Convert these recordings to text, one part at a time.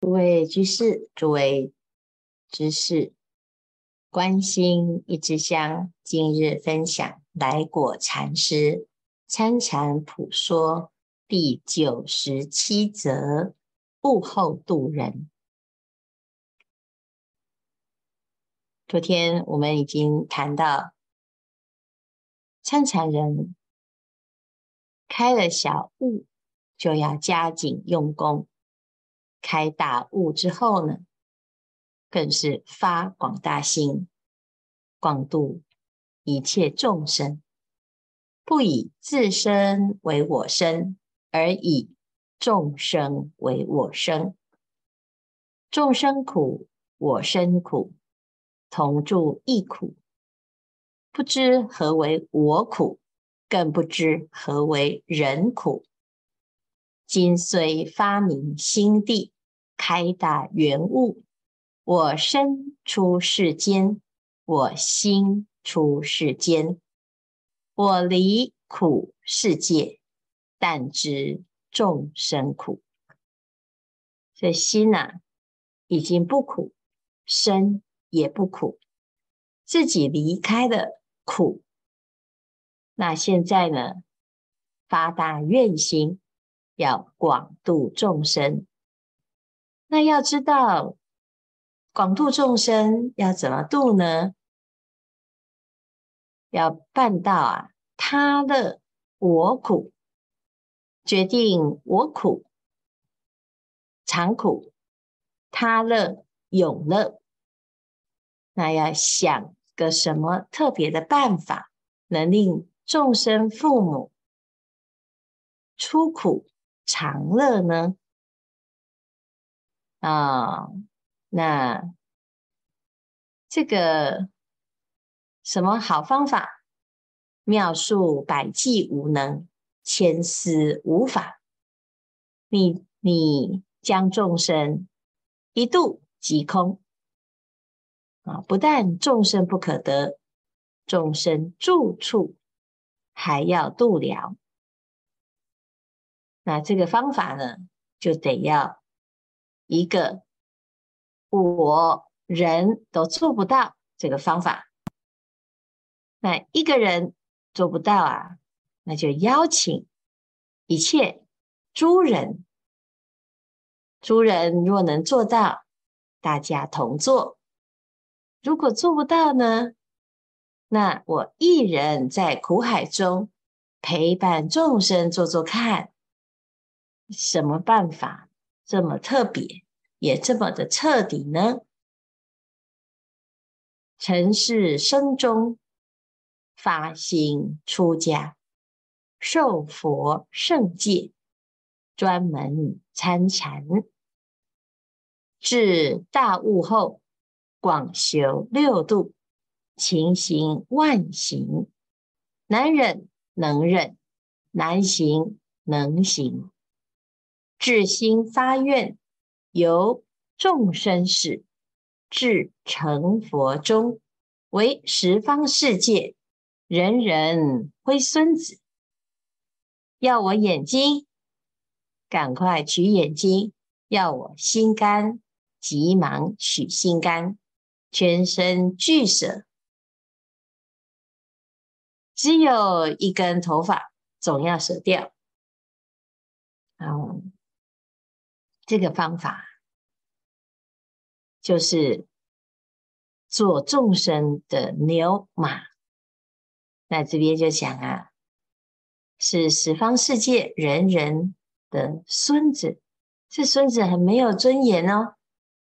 诸位居士，诸位知士，关心一支香，今日分享来果禅师参禅普说第九十七则：悟后度人。昨天我们已经谈到，参禅人开了小悟，就要加紧用功。开大悟之后呢，更是发广大心，广度一切众生，不以自身为我身，而以众生为我生。众生苦，我身苦，同住一苦，不知何为我苦，更不知何为人苦。今虽发明心地，开大圆悟，我身出世间，我心出世间，我离苦世界，但知众生苦。这心呐，已经不苦，身也不苦，自己离开了苦。那现在呢，发大愿心。要广度众生，那要知道广度众生要怎么度呢？要办到啊，他乐我苦，决定我苦常苦，他乐永乐。那要想个什么特别的办法，能令众生父母出苦常乐呢？啊、那这个什么好方法？妙术百计无能，千思无法。你你将众生一度即空啊！不但众生不可得，众生住处还要度了。那这个方法呢，就得要一个我人都做不到这个方法。那一个人做不到啊，那就邀请一切诸人，诸人若能做到，大家同做；如果做不到呢，那我一人在苦海中陪伴众生做做看。什么办法这么特别，也这么的彻底呢？尘世生中发心出家，受佛圣戒，专门参禅，至大悟后，广修六度，勤行万行，难忍能忍，难行能行。至心发愿，由众生始，至成佛中，为十方世界人人挥孙子。要我眼睛，赶快取眼睛；要我心肝，急忙取心肝。全身俱舍，只有一根头发，总要舍掉。嗯。这个方法就是做众生的牛马。那这边就讲啊，是十方世界人人的孙子，这孙子很没有尊严哦。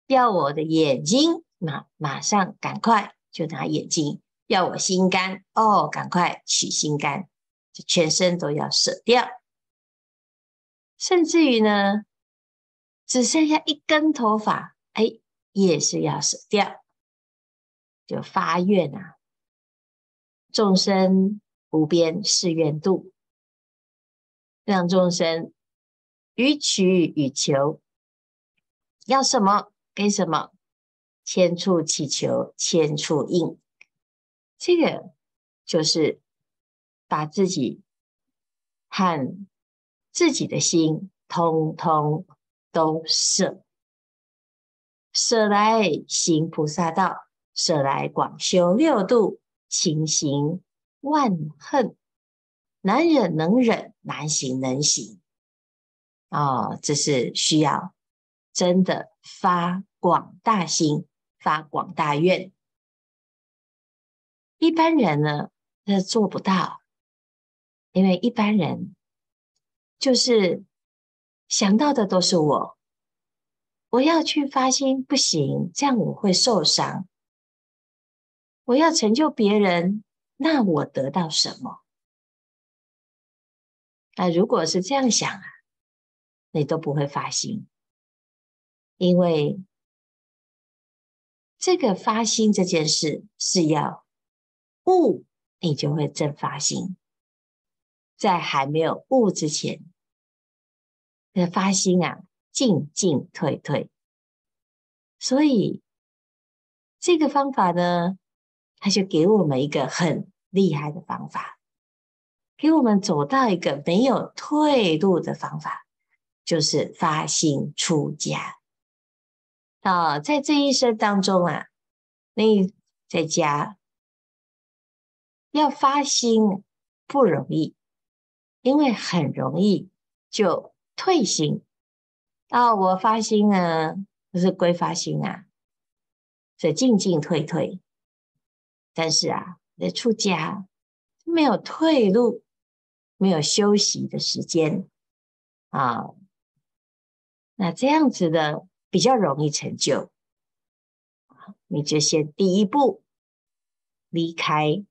要我的眼睛，那马上赶快就拿眼睛；要我心肝，哦，赶快取心肝，就全身都要舍掉，甚至于呢。只剩下一根头发，哎，也是要舍掉，就发愿啊！众生无边誓愿度，让众生予取予求，要什么给什么，千处祈求千处应，这个就是把自己和自己的心通通。都舍，舍来行菩萨道，舍来广修六度，勤行万恨，难忍能忍，难行能行。哦，这是需要真的发广大心，发广大愿。一般人呢，他做不到，因为一般人就是想到的都是我，我要去发心不行，这样我会受伤。我要成就别人，那我得到什么？那如果是这样想啊，你都不会发心，因为这个发心这件事是要悟，你就会真发心。在还没有悟之前，的发心啊，进进退退。所以这个方法呢，他就给我们一个很厉害的方法，给我们走到一个没有退路的方法。就是发心出家啊，在这一生当中啊，你在家要发心不容易，因为很容易就退心到。我发心呢，不是归发心啊，是进进退退。但是啊，你出家没有退路，没有休息的时间啊。那这样子的比较容易成就，你就先第一步离开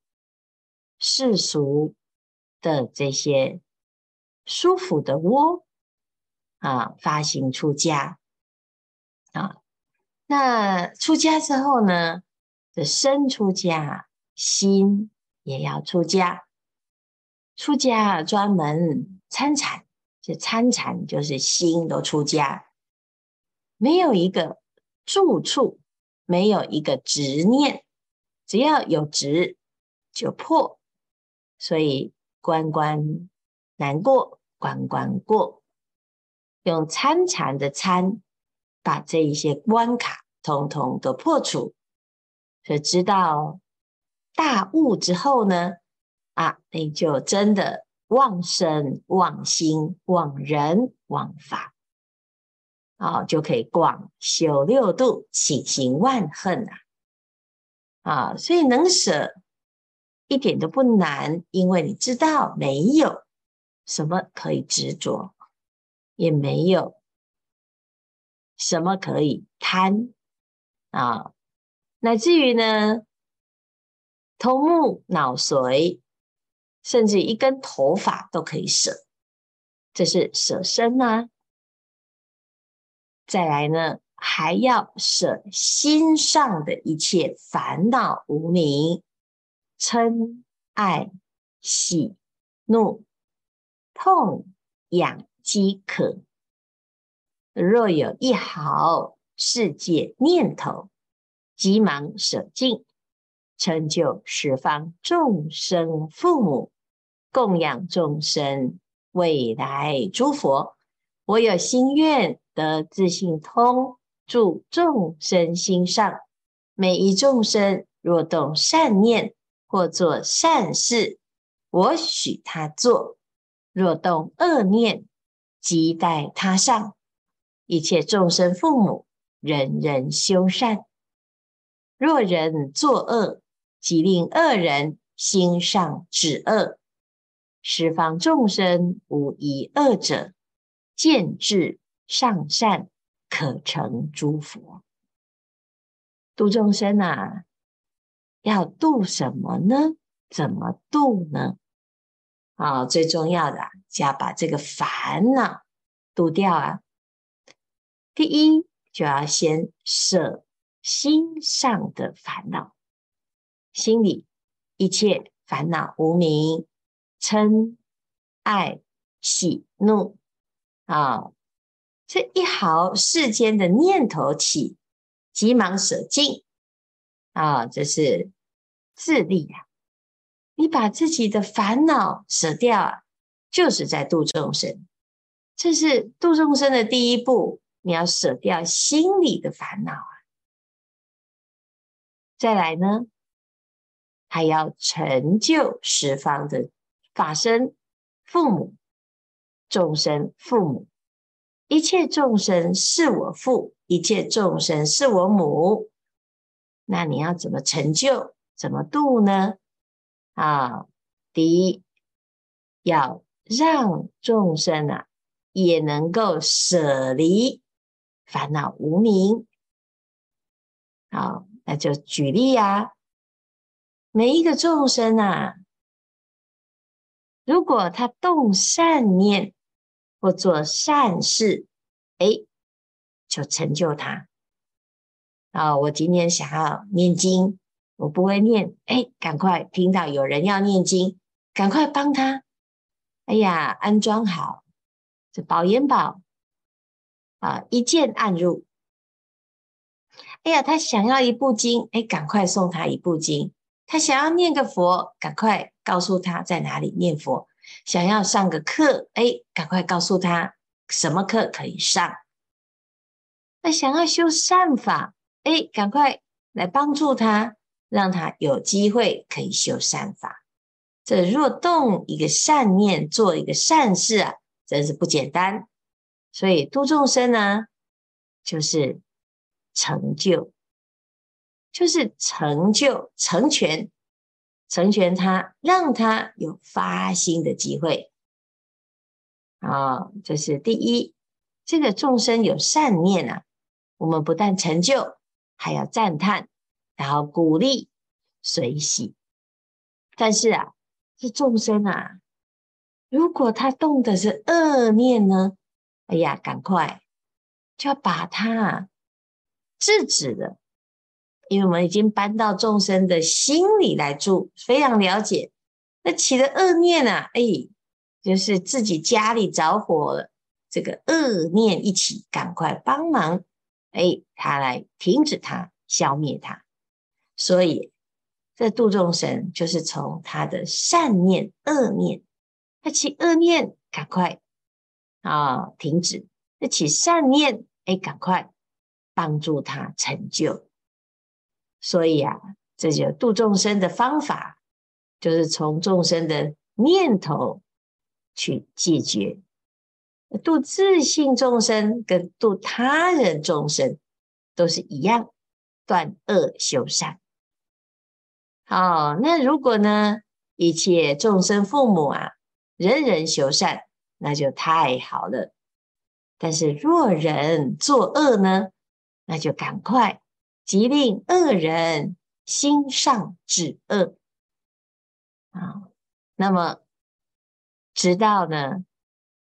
世俗的这些舒服的窝啊，发行出家啊。那出家之后呢，这身出家，心也要出家。出家专门参禅。这参禅就是心都出家，没有一个住处，没有一个执念，只要有执就破，所以关关难过关关过，用参禅的参，把这一些关卡通通都破除，所以知道大悟之后呢，啊，你就真的。忘身、忘心、忘人、忘法，啊，就可以广修六度，起行万恨啊！啊，所以能舍一点都不难，因为你知道没有什么可以执着，也没有什么可以贪啊，乃至于呢，头目脑髓。甚至一根头发都可以舍，这是舍身呐、啊。再来呢，还要舍心上的一切烦恼无明、嗔、爱、喜、怒、痛、痒、饥、渴。若有一毫世界念头，急忙舍尽。成就十方众生父母，供养众生，未来诸佛。我有心愿得自性通，住众生心上。每一众生若动善念或做善事，我许他做；若动恶念，即待他上。一切众生父母，人人修善。若人作恶，即令恶人心上止恶，十方众生无一恶者，见智上善，可成诸佛。度众生啊，要度什么呢？怎么度呢？啊，最重要的，就要把这个烦恼度掉啊。第一，就要先舍心上的烦恼。心里一切烦恼无明、嗔、爱、喜、怒啊，这一毫世间的念头起，急忙舍尽啊，这是自利呀、啊！你把自己的烦恼舍掉啊，就是在度众生。这是度众生的第一步，你要舍掉心里的烦恼啊。再来呢，还要成就十方的法身、父母、众生、父母，一切众生是我父，一切众生是我母。那你要怎么成就？怎么度呢？啊，第一，要让众生啊，也能够舍离烦恼无明。好，那就举例呀，每一个众生啊，如果他动善念或做善事，哎，就成就他。啊，我今天想要念经，我不会念，哎，赶快听到有人要念经，赶快帮他。哎呀，安装好这宝严宝啊，一键按入。哎呀，他想要一部经，哎，赶快送他一部经。他想要念个佛，赶快告诉他在哪里念佛。想要上个课，哎，赶快告诉他什么课可以上。那想要修善法。哎，赶快来帮助他，让他有机会可以修善法。这若动一个善念，做一个善事啊，真是不简单。所以度众生呢，就是成就，就是成就成全，成全他，让他有发心的机会。啊，这是第一。这个众生有善念啊，我们不但成就。还要赞叹，然后鼓励、随喜。但是啊，这众生啊，如果他动的是恶念呢？哎呀，赶快就要把他制止了，因为我们已经搬到众生的心里来住，非常了解。那起的恶念啊，哎，就是自己家里着火了，这个恶念一起，赶快帮忙。哎，他来停止他，消灭他。所以这度众生就是从他的善念、恶念，他起恶念，赶快啊停止；那起善念，哎，赶快帮助他成就。所以啊，这就度众生的方法，就是从众生的念头去解决。度自性众生跟度他人众生都是一样，断恶修善。哦，那如果呢，一切众生父母啊，人人修善，那就太好了。但是若人作恶呢，那就赶快即令恶人心上止恶啊。那么直到呢？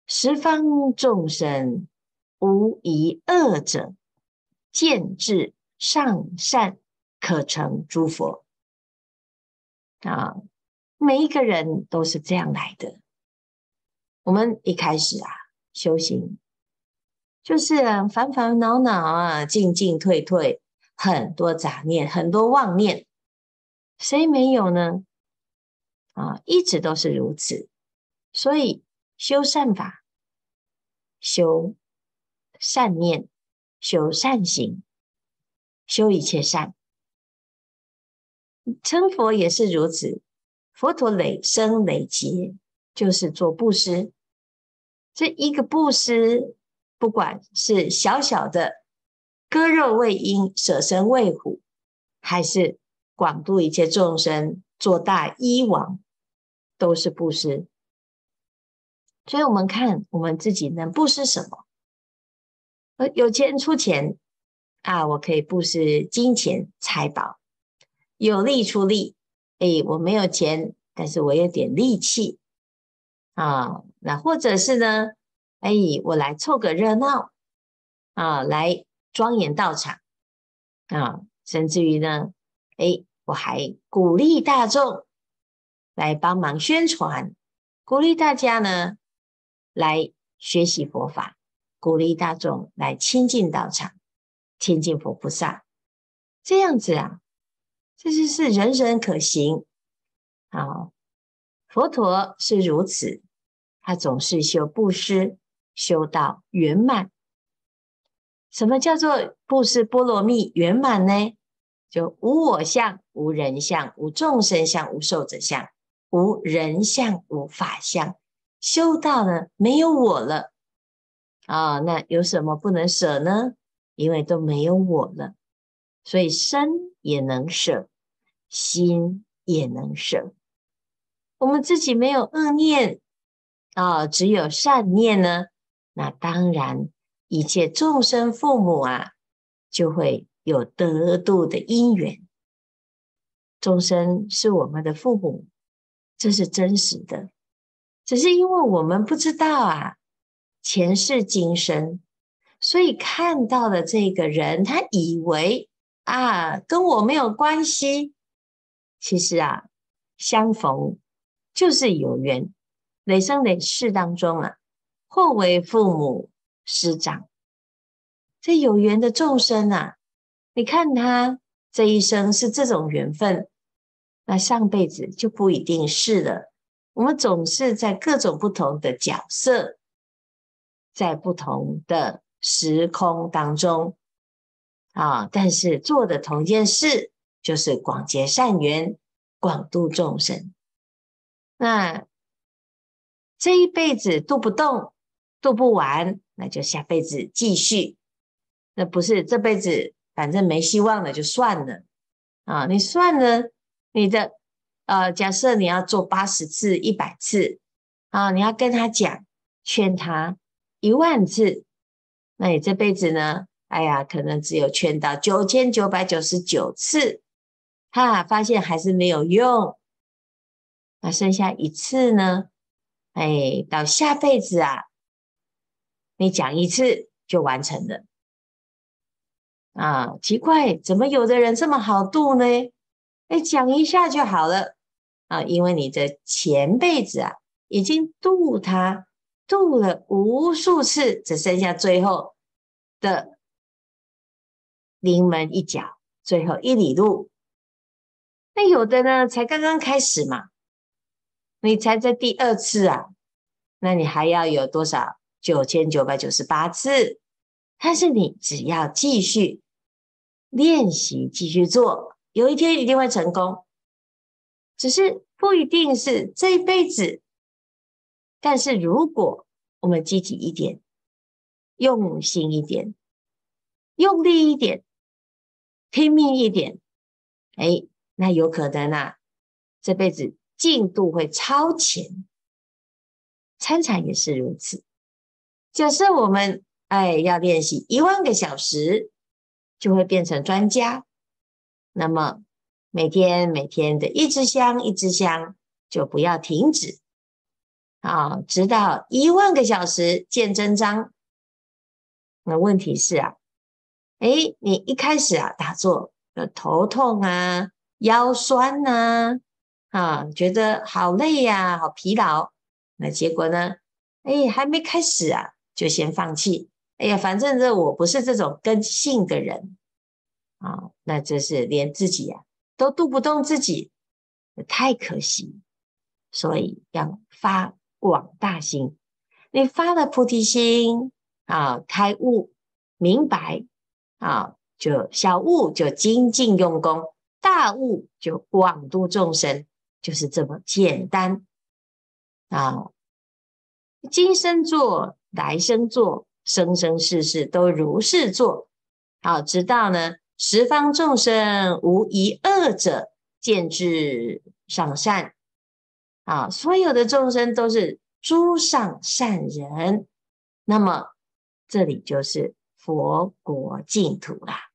十方众生无一恶者，见智上善，可成诸佛。啊，每一个人都是这样来的。我们一开始啊，修行就是烦烦恼恼啊，进进退退，很多杂念，很多妄念，谁没有呢？啊，一直都是如此。所以修善法。修善念，修善行，修一切善。成佛也是如此，佛陀累生累劫就是做布施。这一个布施，不管是小小的割肉喂鹰、舍身喂虎，还是广度一切众生、做大医王，都是布施。所以，我们看我们自己能布施什么？呃，有钱出钱啊，我可以布施金钱财宝；有力出力，哎，我没有钱，但是我有点力气啊。那或者是呢，哎，我来凑个热闹啊，来庄严道场啊，甚至于呢，哎，我还鼓励大众来帮忙宣传，鼓励大家呢。来学习佛法，鼓励大众来亲近道场，亲近佛菩萨，这样子啊，这就是人人可行。好，佛陀是如此，他总是修布施，修到圆满。什么叫做布施波罗蜜圆满呢？就无我相、无人相、无众生相、无寿者相、无人相、无法相。修到了没有我了啊，那有什么不能舍呢？因为都没有我了，所以身也能舍，心也能生。我们自己没有恶念啊，只有善念呢。那当然，一切众生父母啊，就会有得度的因缘。众生是我们的父母，这是真实的。只是因为我们不知道啊，前世今生，所以看到的这个人，他以为啊，跟我没有关系。其实啊，相逢就是有缘，累生累世当中啊。或为父母师长，这有缘的众生啊，你看他这一生是这种缘分，那上辈子就不一定是了。我们总是在各种不同的角色，在不同的时空当中啊，但是做的同一件事，就是广结善缘，广度众生。那这一辈子度不动。度不完，那就下辈子继续。那不是这辈子反正没希望了，就算了啊！你算了，你的呃，假设你要做八十次、一百次啊，你要跟他讲、劝他一万次，那你这辈子呢？哎呀，可能只有劝到九千九百九十九次，哈，发现还是没有用。那剩下一次呢？哎，到下辈子啊。你讲一次就完成了啊？奇怪，怎么有的人这么好度呢？哎，讲一下就好了啊！因为你的前辈子啊，已经度他度了无数次，只剩下最后的临门一脚，最后一里路。那有的呢，才刚刚开始嘛，你才在第二次啊，那你还要有多少？九千九百九十八次，但是你只要继续练习，继续做，有一天一定会成功。只是不一定是这一辈子，但是如果我们积极一点，用心一点，用力一点，拼命一点，哎，那有可能啊，这辈子进度会超前。参禅也是如此。假设我们哎要练习一万个小时，就会变成专家。那么每天每天的一支香一支香，就不要停止啊，直到一万个小时见真章。那问题是啊，哎，你一开始啊打坐有，头痛啊，腰酸呐，啊，觉得好累呀，好疲劳。那结果呢？哎，还没开始啊。就先放弃。哎呀，反正这我不是这种根性的人啊，那这是连自己呀、啊、都渡不动自己，太可惜。所以要发广大心，你发了菩提心啊，开悟明白啊，就小悟就精进用功，大悟就广度众生，就是这么简单啊。今生做。来生做，生生世世都如是做，好，直到呢十方众生无一恶者，见至上善，啊，所有的众生都是诸上善人，那么这里就是佛国净土啦，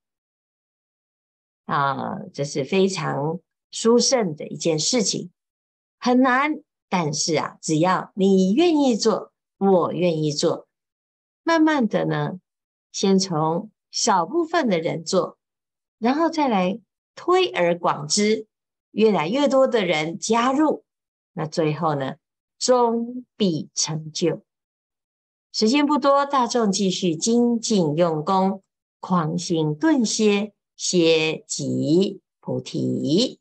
啊这是非常殊胜的一件事情，很难，但是啊，只要你愿意做。我愿意做，慢慢的呢，先从少部分的人做，然后再来推而广之，越来越多的人加入，那最后呢，终必成就。时间不多，大众继续精进用功，狂行顿歇，歇即菩提。